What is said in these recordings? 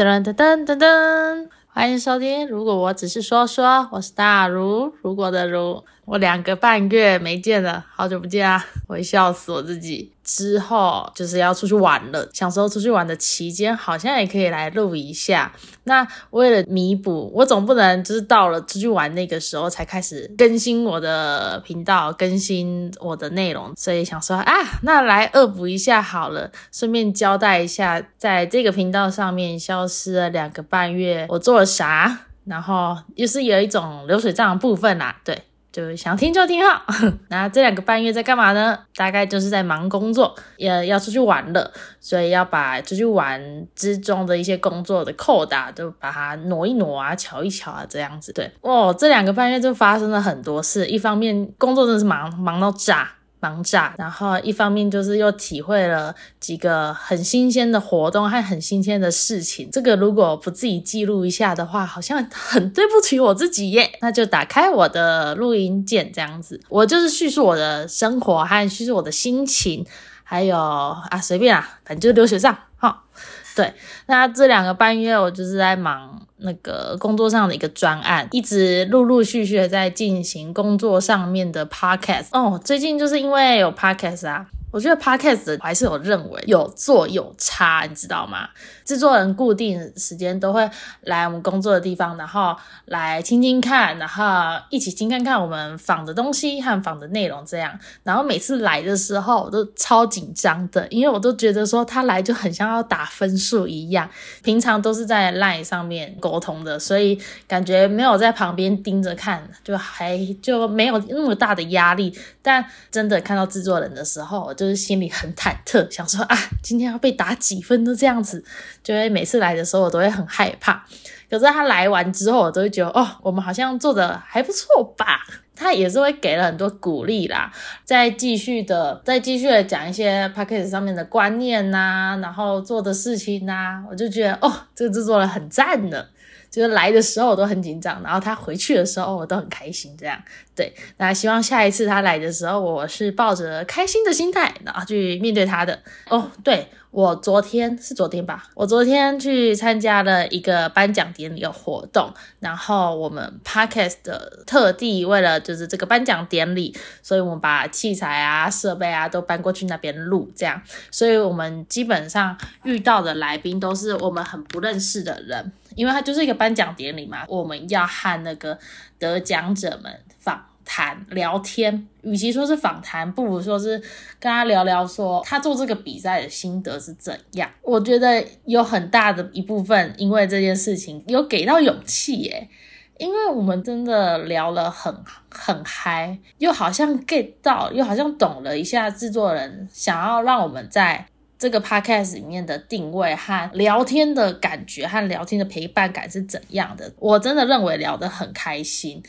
噔噔噔噔噔，欢迎收听。如果我只是说说，我是大如，如果的如。我两个半月没见了，好久不见啊！我会笑死我自己。之后就是要出去玩了，想说出去玩的期间，好像也可以来录一下。那为了弥补，我总不能就是到了出去玩那个时候才开始更新我的频道，更新我的内容，所以想说啊，那来恶补一下好了，顺便交代一下，在这个频道上面消失了两个半月，我做了啥？然后又是有一种流水账的部分啦，对。就想听就听哈，那这两个半月在干嘛呢？大概就是在忙工作，也要出去玩了，所以要把出去玩之中的一些工作的扣打都把它挪一挪啊，瞧一瞧啊，这样子。对，哦，这两个半月就发生了很多事，一方面工作真的是忙忙到炸。忙炸，然后一方面就是又体会了几个很新鲜的活动和很新鲜的事情。这个如果不自己记录一下的话，好像很对不起我自己耶。那就打开我的录音键，这样子，我就是叙述我的生活和叙述我的心情，还有啊随便啊，反正就流水账哈。对，那这两个半月我就是在忙。那个工作上的一个专案，一直陆陆续续的在进行工作上面的 podcast 哦。最近就是因为有 podcast 啊。我觉得 podcast 还是有认为有做有差，你知道吗？制作人固定时间都会来我们工作的地方，然后来听听看，然后一起听看看我们仿的东西和仿的内容这样。然后每次来的时候，我都超紧张的，因为我都觉得说他来就很像要打分数一样。平常都是在 line 上面沟通的，所以感觉没有在旁边盯着看，就还就没有那么大的压力。但真的看到制作人的时候，就是心里很忐忑，想说啊，今天要被打几分都这样子，就会每次来的时候我都会很害怕。可是他来完之后，我都会觉得哦，我们好像做的还不错吧。他也是会给了很多鼓励啦，再继续的，再继续的讲一些 p a c k a g e 上面的观念呐，然后做的事情呐，我就觉得哦，这个制作人很赞的。就是来的时候我都很紧张，然后他回去的时候我都很开心，这样对。那希望下一次他来的时候，我是抱着开心的心态，然后去面对他的。哦，对。我昨天是昨天吧，我昨天去参加了一个颁奖典礼的活动，然后我们 podcast 的特地为了就是这个颁奖典礼，所以我们把器材啊、设备啊都搬过去那边录，这样，所以我们基本上遇到的来宾都是我们很不认识的人，因为它就是一个颁奖典礼嘛，我们要和那个得奖者们访。谈聊天，与其说是访谈，不如说是跟他聊聊，说他做这个比赛的心得是怎样。我觉得有很大的一部分，因为这件事情有给到勇气耶，因为我们真的聊了很很嗨，又好像 get 到，又好像懂了一下制作人想要让我们在这个 podcast 里面的定位和聊天的感觉和聊天的陪伴感是怎样的。我真的认为聊得很开心。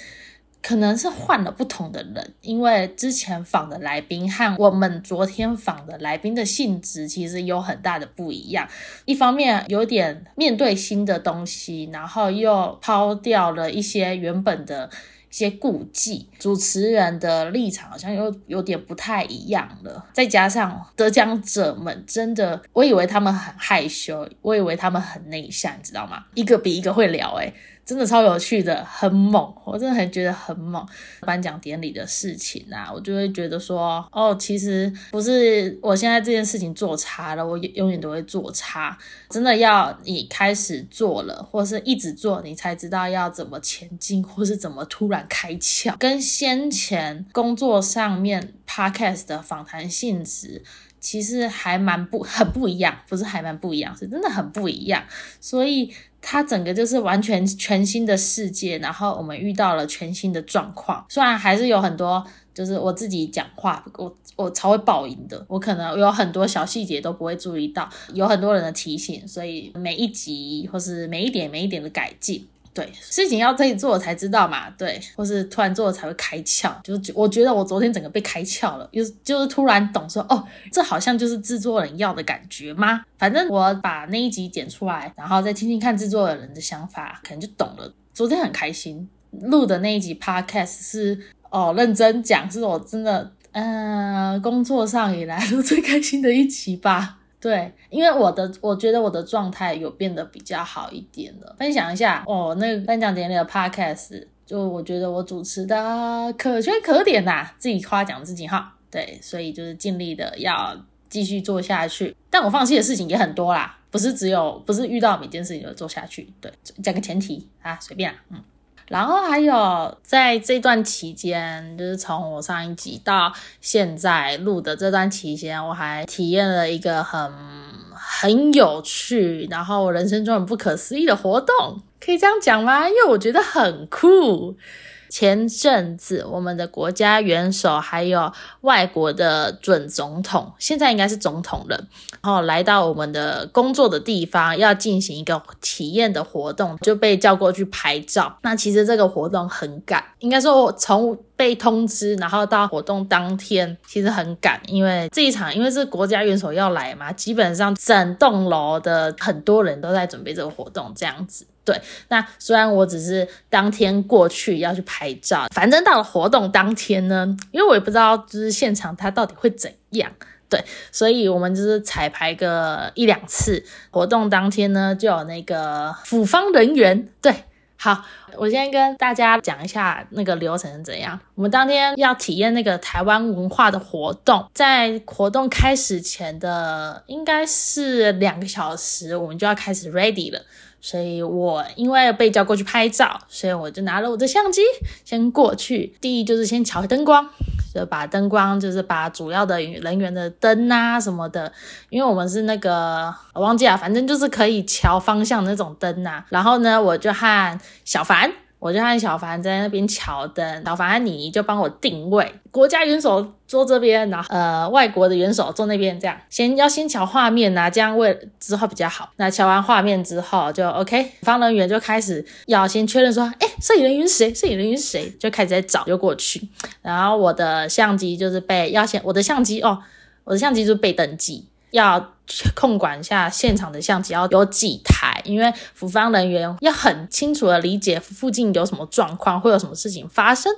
可能是换了不同的人，因为之前访的来宾和我们昨天访的来宾的性质其实有很大的不一样。一方面有点面对新的东西，然后又抛掉了一些原本的些顾忌。主持人的立场好像又有点不太一样了。再加上得奖者们真的，我以为他们很害羞，我以为他们很内向，你知道吗？一个比一个会聊，诶真的超有趣的，很猛，我真的很觉得很猛。颁奖典礼的事情啊，我就会觉得说，哦，其实不是我现在这件事情做差了，我永远都会做差。真的要你开始做了，或是一直做，你才知道要怎么前进，或是怎么突然开窍。跟先前工作上面 podcast 的访谈性质，其实还蛮不 很不一样，不是还蛮不一样，是真的很不一样。所以。它整个就是完全全新的世界，然后我们遇到了全新的状况。虽然还是有很多，就是我自己讲话，我我超会爆音的，我可能有很多小细节都不会注意到，有很多人的提醒，所以每一集或是每一点每一点的改进。对，事情要自己做才知道嘛，对，或是突然做了才会开窍，就是我觉得我昨天整个被开窍了，就是就是突然懂说，哦，这好像就是制作人要的感觉吗？反正我把那一集剪出来，然后再听听看制作人的想法，可能就懂了。昨天很开心录的那一集 podcast 是哦，认真讲，是我真的嗯工作上以来 最开心的一集吧。对，因为我的我觉得我的状态有变得比较好一点了。分享一下哦，那个颁奖典礼的 podcast，就我觉得我主持的可圈可点呐，自己夸奖自己哈。对，所以就是尽力的要继续做下去，但我放弃的事情也很多啦，不是只有不是遇到每件事情就做下去。对，讲个前提啊，随便啊，嗯。然后还有在这段期间，就是从我上一集到现在录的这段期间，我还体验了一个很很有趣，然后人生中很不可思议的活动，可以这样讲吗？因为我觉得很酷。前阵子，我们的国家元首还有外国的准总统，现在应该是总统了，然后来到我们的工作的地方，要进行一个体验的活动，就被叫过去拍照。那其实这个活动很赶，应该说从被通知，然后到活动当天，其实很赶，因为这一场因为是国家元首要来嘛，基本上整栋楼的很多人都在准备这个活动，这样子。对，那虽然我只是当天过去要去拍照，反正到了活动当天呢，因为我也不知道就是现场它到底会怎样，对，所以我们就是彩排个一两次。活动当天呢，就有那个辅方人员，对，好，我先跟大家讲一下那个流程是怎样。我们当天要体验那个台湾文化的活动，在活动开始前的应该是两个小时，我们就要开始 ready 了。所以我因为被叫过去拍照，所以我就拿了我的相机先过去。第一就是先调灯光，就把灯光就是把主要的人员的灯啊什么的，因为我们是那个我忘记了，反正就是可以调方向那种灯啊。然后呢，我就和小凡。我就和小凡在那边瞧灯，小凡你就帮我定位，国家元首坐这边，然后呃外国的元首坐那边，这样先要先瞧画面呐，这样为之后比较好。那瞧完画面之后就 OK，方人员就开始要先确认说，哎，摄影人员谁？摄影人员谁？就开始在找，就过去。然后我的相机就是被要先，我的相机哦，我的相机就是被登记。要控管一下现场的相机要有几台，因为服方人员要很清楚的理解附近有什么状况，会有什么事情发生，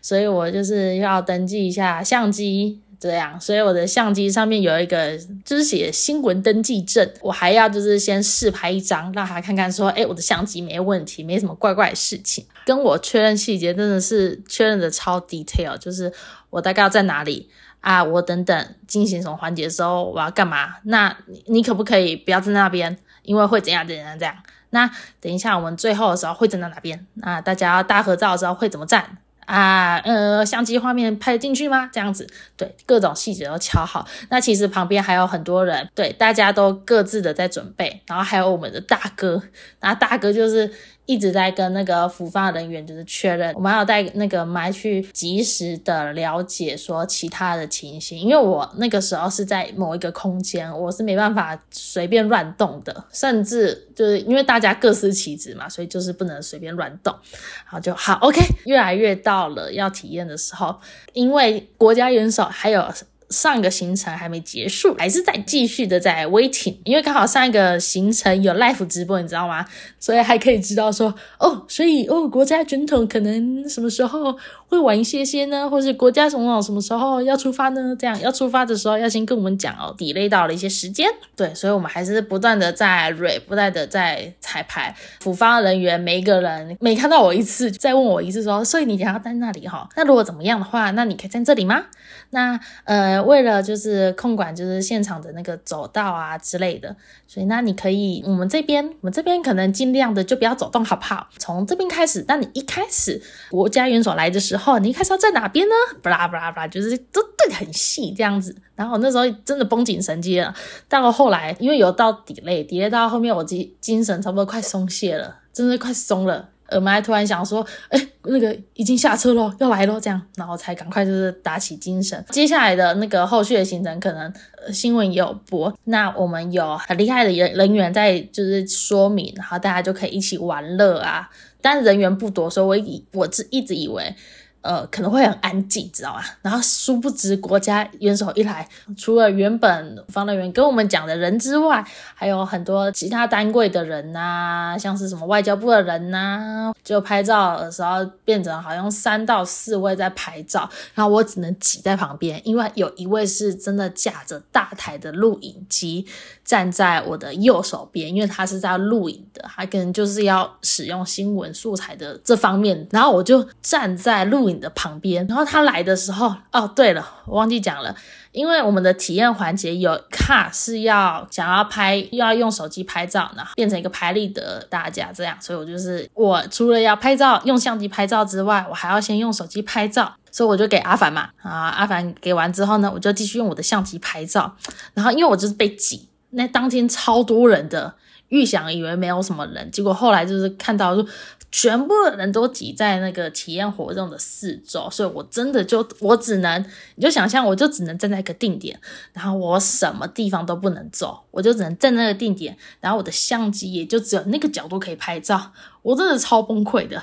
所以我就是要登记一下相机，这样，所以我的相机上面有一个就是写新闻登记证，我还要就是先试拍一张，让他看看说，哎，我的相机没问题，没什么怪怪的事情，跟我确认细节，真的是确认的超 detail，就是我大概要在哪里。啊，我等等进行什么环节的时候，我要干嘛？那你可不可以不要在那边？因为会怎样怎样这样？那等一下我们最后的时候会站在哪边？那大家要大合照的时候会怎么站？啊，呃，相机画面拍得进去吗？这样子，对，各种细节都敲好。那其实旁边还有很多人，对，大家都各自的在准备，然后还有我们的大哥，那大哥就是。一直在跟那个服发人员就是确认，我们要带那个麦去及时的了解说其他的情形，因为我那个时候是在某一个空间，我是没办法随便乱动的，甚至就是因为大家各司其职嘛，所以就是不能随便乱动。然后就好，OK，越来越到了要体验的时候，因为国家元首还有。上一个行程还没结束，还是在继续的在 waiting，因为刚好上一个行程有 live 直播，你知道吗？所以还可以知道说，哦，所以哦，国家军统可能什么时候会晚一些些呢？或是国家总统什么时候要出发呢？这样要出发的时候要先跟我们讲哦，delay 到了一些时间。对，所以我们还是不断的在 re，不断的在彩排。辅方人员每一个人每看到我一次，再问我一次说，所以你想要在那里哈？那如果怎么样的话，那你可以在这里吗？那呃，为了就是控管就是现场的那个走道啊之类的，所以那你可以，我们这边我们这边可能尽量的就不要走动，好不好？从这边开始。那你一开始国家元首来的时候，你一开始要在哪边呢？布拉布拉布拉，就是都对很细这样子。然后那时候真的绷紧神经了。到了后来，因为有到底累，底累到后面我精精神差不多快松懈了，真的快松了。我们还突然想说，哎，那个已经下车了，要来了，这样，然后才赶快就是打起精神。接下来的那个后续的行程，可能新闻也有播。那我们有很厉害的人人员在就是说明，然后大家就可以一起玩乐啊。但是人员不多，所以我以我是一直以为呃，可能会很安静，知道吗？然后殊不知国家元首一来，除了原本防人员跟我们讲的人之外，还有很多其他单位的人呐，像是什么外交部的人呐，就拍照的时候变成好像三到四位在拍照，然后我只能挤在旁边，因为有一位是真的架着大台的录影机站在我的右手边，因为他是在录影的，他可能就是要使用新闻素材的这方面，然后我就站在录。你的旁边，然后他来的时候，哦，对了，我忘记讲了，因为我们的体验环节有卡是要想要拍，又要用手机拍照然后，变成一个拍立得大家这样，所以我就是我除了要拍照用相机拍照之外，我还要先用手机拍照，所以我就给阿凡嘛，啊，阿凡给完之后呢，我就继续用我的相机拍照，然后因为我就是被挤，那当天超多人的，预想以为没有什么人，结果后来就是看到说。全部的人都挤在那个体验活动的四周，所以我真的就我只能，你就想象我就只能站在一个定点，然后我什么地方都不能走，我就只能站那个定点，然后我的相机也就只有那个角度可以拍照，我真的超崩溃的。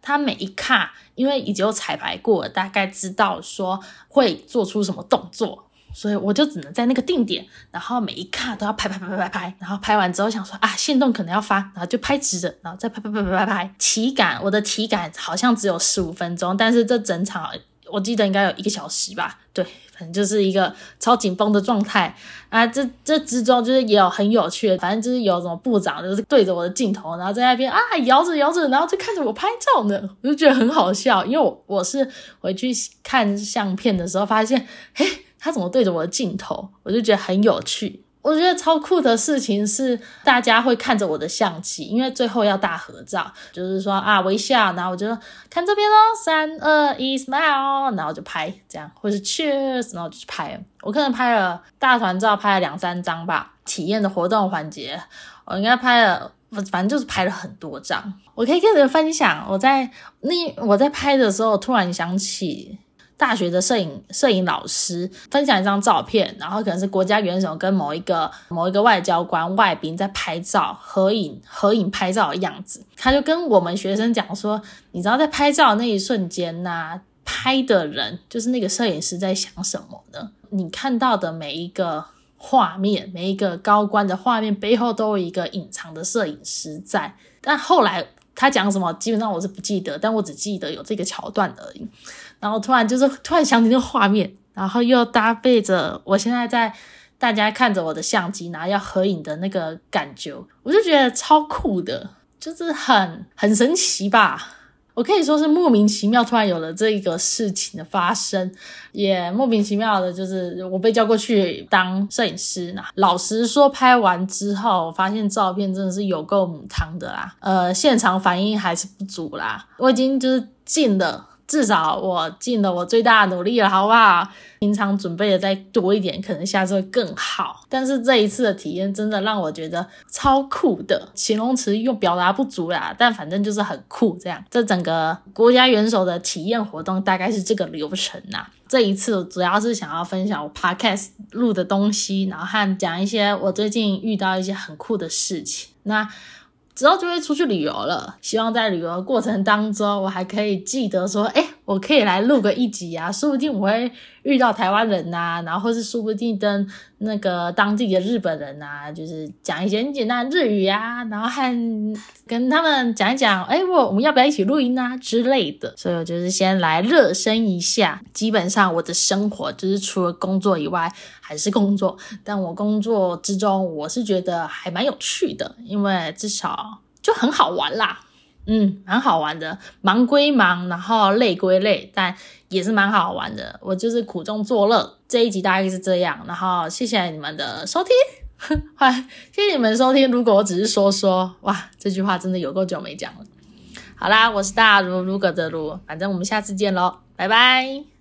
他每一卡，因为已经有彩排过，大概知道说会做出什么动作。所以我就只能在那个定点，然后每一卡都要拍拍拍拍拍拍，然后拍完之后想说啊，线动可能要发，然后就拍直的，然后再拍拍拍拍拍拍。体感，我的体感好像只有十五分钟，但是这整场我记得应该有一个小时吧。对，反正就是一个超紧绷的状态啊。这这之中就是也有很有趣的，反正就是有什么部长就是对着我的镜头，然后在那边啊摇着摇着，然后就看着我拍照呢，我就觉得很好笑，因为我我是回去看相片的时候发现，嘿。他怎么对着我的镜头？我就觉得很有趣。我觉得超酷的事情是，大家会看着我的相机，因为最后要大合照，就是说啊微笑，然后我就看这边喽，三二一，smile，然后就拍这样，或是 cheers，然后就去拍。我可能拍了大团照，拍了两三张吧。体验的活动环节，我应该拍了，反正就是拍了很多张。我可以跟你们分享，我在那我在拍的时候，突然想起。大学的摄影摄影老师分享一张照片，然后可能是国家元首跟某一个某一个外交官外宾在拍照合影合影拍照的样子，他就跟我们学生讲说，你知道在拍照那一瞬间呐，拍的人就是那个摄影师在想什么呢？你看到的每一个画面，每一个高官的画面背后都有一个隐藏的摄影师在，但后来。他讲什么，基本上我是不记得，但我只记得有这个桥段而已。然后突然就是突然想起那个画面，然后又搭配着我现在在大家看着我的相机，然后要合影的那个感觉，我就觉得超酷的，就是很很神奇吧。我可以说是莫名其妙，突然有了这一个事情的发生，也莫名其妙的，就是我被叫过去当摄影师呢。老实说，拍完之后，发现照片真的是有够母汤的啦，呃，现场反应还是不足啦。我已经就是进了。至少我尽了我最大的努力了，好不好？平常准备的再多一点，可能下次会更好。但是这一次的体验真的让我觉得超酷的，形容词又表达不足啦。但反正就是很酷，这样。这整个国家元首的体验活动大概是这个流程呐。这一次主要是想要分享我 podcast 录的东西，然后和讲一些我最近遇到一些很酷的事情。那。之后就会出去旅游了，希望在旅游过程当中，我还可以记得说，哎，我可以来录个一集啊，说不定我会遇到台湾人呐，然后是说不定跟那个当地的日本人呐，就是讲一些很简单的日语呀，然后和跟他们讲一讲，哎，我我们要不要一起录音啊之类的。所以我就是先来热身一下。基本上我的生活就是除了工作以外还是工作，但我工作之中我是觉得还蛮有趣的，因为至少。就很好玩啦，嗯，蛮好玩的，忙归忙，然后累归累，但也是蛮好玩的。我就是苦中作乐。这一集大概是这样，然后谢谢你们的收听，欢谢谢你们收听。如果我只是说说，哇，这句话真的有够久没讲了。好啦，我是大如如格的如，反正我们下次见喽，拜拜。